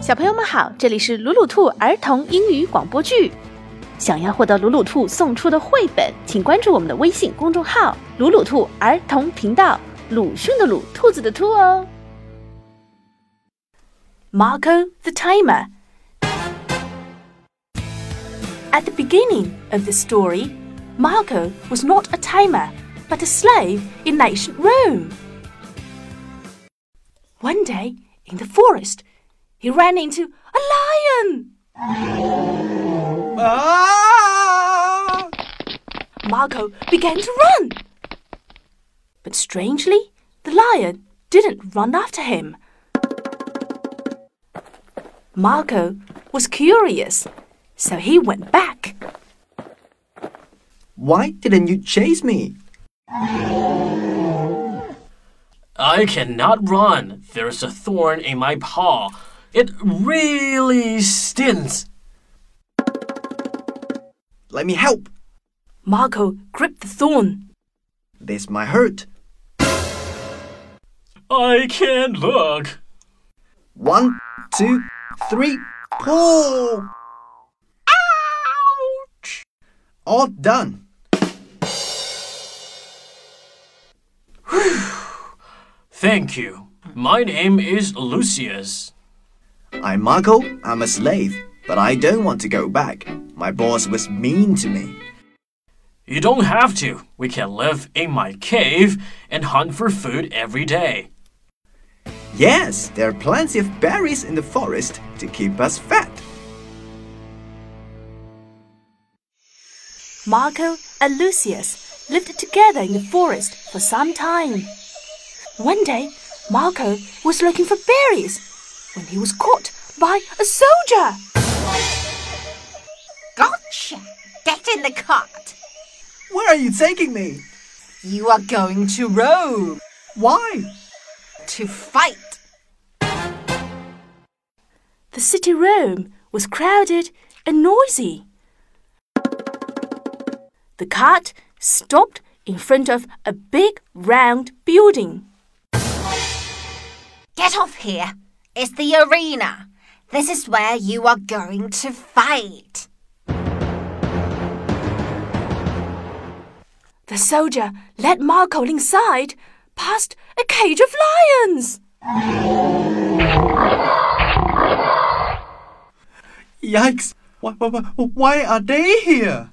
小朋友们好，这里是鲁鲁兔儿童英语广播剧。想要获得鲁鲁兔送出的绘本，请关注我们的微信公众号“鲁鲁兔儿童频道”。鲁迅的鲁，兔子的兔哦。Marco the Timer. At the beginning of the story, Marco was not a tamer, but a slave in ancient Rome. One day, in the forest, he ran into a lion. Ah! Marco began to run. But strangely, the lion didn't run after him. Marco was curious, so he went back. Why didn't you chase me? I cannot run. There's a thorn in my paw. It really stings. Let me help. Marco gripped the thorn. This might hurt. I can't look. One, two, three, pull! Ouch! All done. Thank you. My name is Lucius. I'm Marco. I'm a slave, but I don't want to go back. My boss was mean to me. You don't have to. We can live in my cave and hunt for food every day. Yes, there are plenty of berries in the forest to keep us fat. Marco and Lucius lived together in the forest for some time. One day, Marco was looking for berries when he was caught by a soldier. Gotcha! Get in the cart. Where are you taking me? You are going to Rome Why? to fight. The city Rome was crowded and noisy. The cart stopped in front of a big round building. Get off here. It's the arena. This is where you are going to fight. The soldier led Marco inside, past a cage of lions. Yikes! Why, why, why are they here?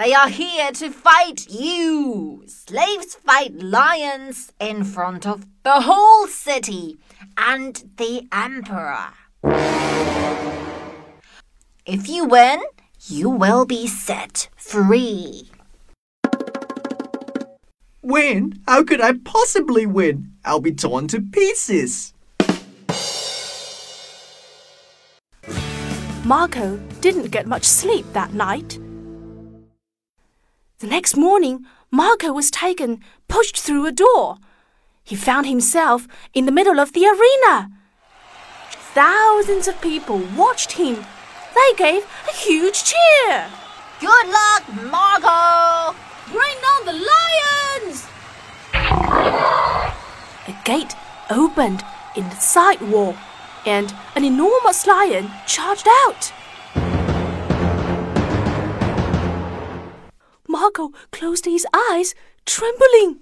They are here to fight you. Slaves fight lions in front of the whole city and the emperor. If you win, you will be set free. Win? How could I possibly win? I'll be torn to pieces. Marco didn't get much sleep that night. The next morning, Marco was taken, pushed through a door. He found himself in the middle of the arena. Thousands of people watched him. They gave a huge cheer. Good luck, Marco! Bring on the lions! A gate opened in the side wall, and an enormous lion charged out. Marco closed his eyes, trembling.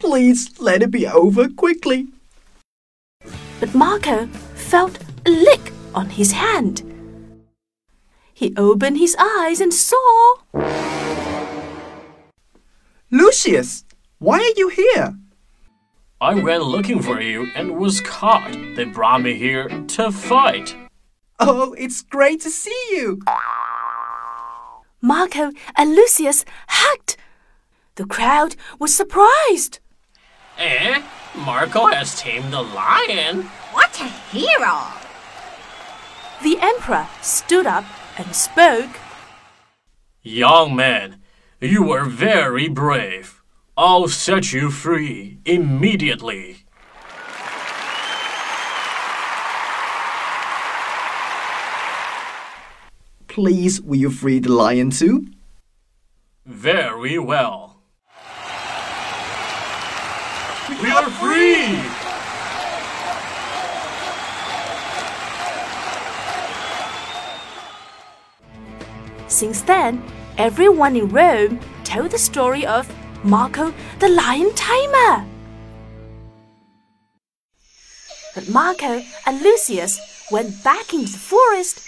Please let it be over quickly. But Marco felt a lick on his hand. He opened his eyes and saw. Lucius, why are you here? I went looking for you and was caught. They brought me here to fight. Oh, it's great to see you. Marco and Lucius hugged. The crowd was surprised. Eh? Marco has tamed the lion. What a hero! The emperor stood up and spoke. Young man, you are very brave. I'll set you free immediately. Please, will you free the lion too? Very well. We are free! Since then, everyone in Rome told the story of Marco the Lion Tamer. But Marco and Lucius went back into the forest